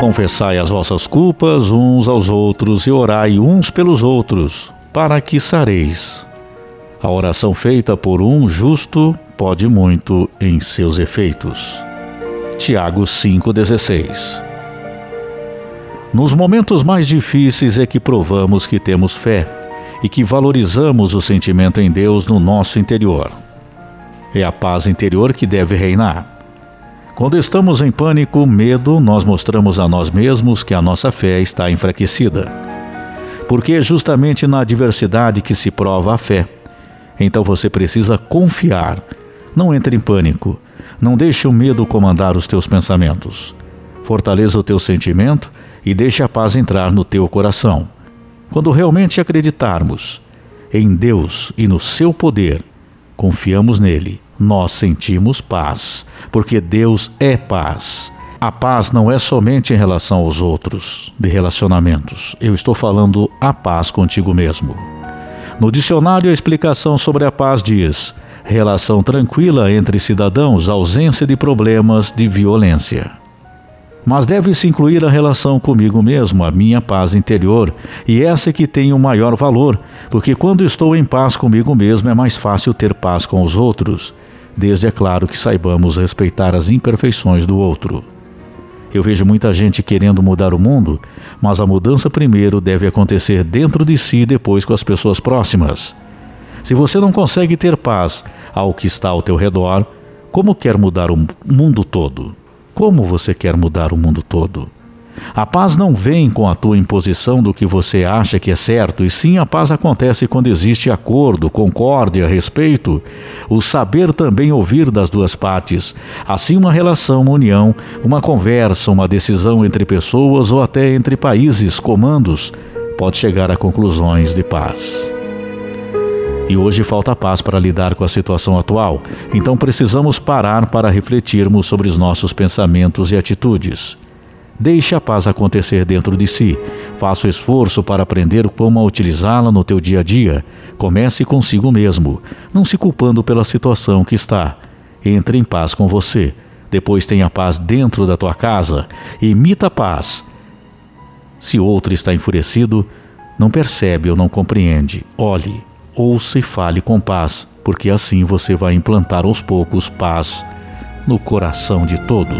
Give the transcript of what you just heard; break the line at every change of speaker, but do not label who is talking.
Confessai as vossas culpas uns aos outros e orai uns pelos outros, para que sareis. A oração feita por um justo pode muito em seus efeitos. Tiago 5,16 Nos momentos mais difíceis é que provamos que temos fé e que valorizamos o sentimento em Deus no nosso interior. É a paz interior que deve reinar. Quando estamos em pânico, medo, nós mostramos a nós mesmos que a nossa fé está enfraquecida. Porque é justamente na adversidade que se prova a fé. Então você precisa confiar. Não entre em pânico. Não deixe o medo comandar os teus pensamentos. Fortaleça o teu sentimento e deixe a paz entrar no teu coração. Quando realmente acreditarmos em Deus e no seu poder, confiamos nele nós sentimos paz, porque Deus é paz. A paz não é somente em relação aos outros, de relacionamentos. Eu estou falando a paz contigo mesmo. No dicionário, a explicação sobre a paz diz: relação tranquila entre cidadãos, ausência de problemas de violência. Mas deve-se incluir a relação comigo mesmo, a minha paz interior, e essa é que tem o maior valor, porque quando estou em paz comigo mesmo é mais fácil ter paz com os outros desde, é claro, que saibamos respeitar as imperfeições do outro. Eu vejo muita gente querendo mudar o mundo, mas a mudança primeiro deve acontecer dentro de si e depois com as pessoas próximas. Se você não consegue ter paz ao que está ao teu redor, como quer mudar o mundo todo? Como você quer mudar o mundo todo? A paz não vem com a tua imposição do que você acha que é certo, e sim a paz acontece quando existe acordo, concórdia, respeito, o saber também ouvir das duas partes. Assim, uma relação, uma união, uma conversa, uma decisão entre pessoas ou até entre países, comandos, pode chegar a conclusões de paz. E hoje falta paz para lidar com a situação atual, então precisamos parar para refletirmos sobre os nossos pensamentos e atitudes. Deixe a paz acontecer dentro de si. Faça o esforço para aprender como utilizá-la no teu dia a dia. Comece consigo mesmo, não se culpando pela situação que está. Entre em paz com você. Depois tenha paz dentro da tua casa. Imita a paz. Se outro está enfurecido, não percebe ou não compreende. Olhe, ouça e fale com paz, porque assim você vai implantar aos poucos paz no coração de todos.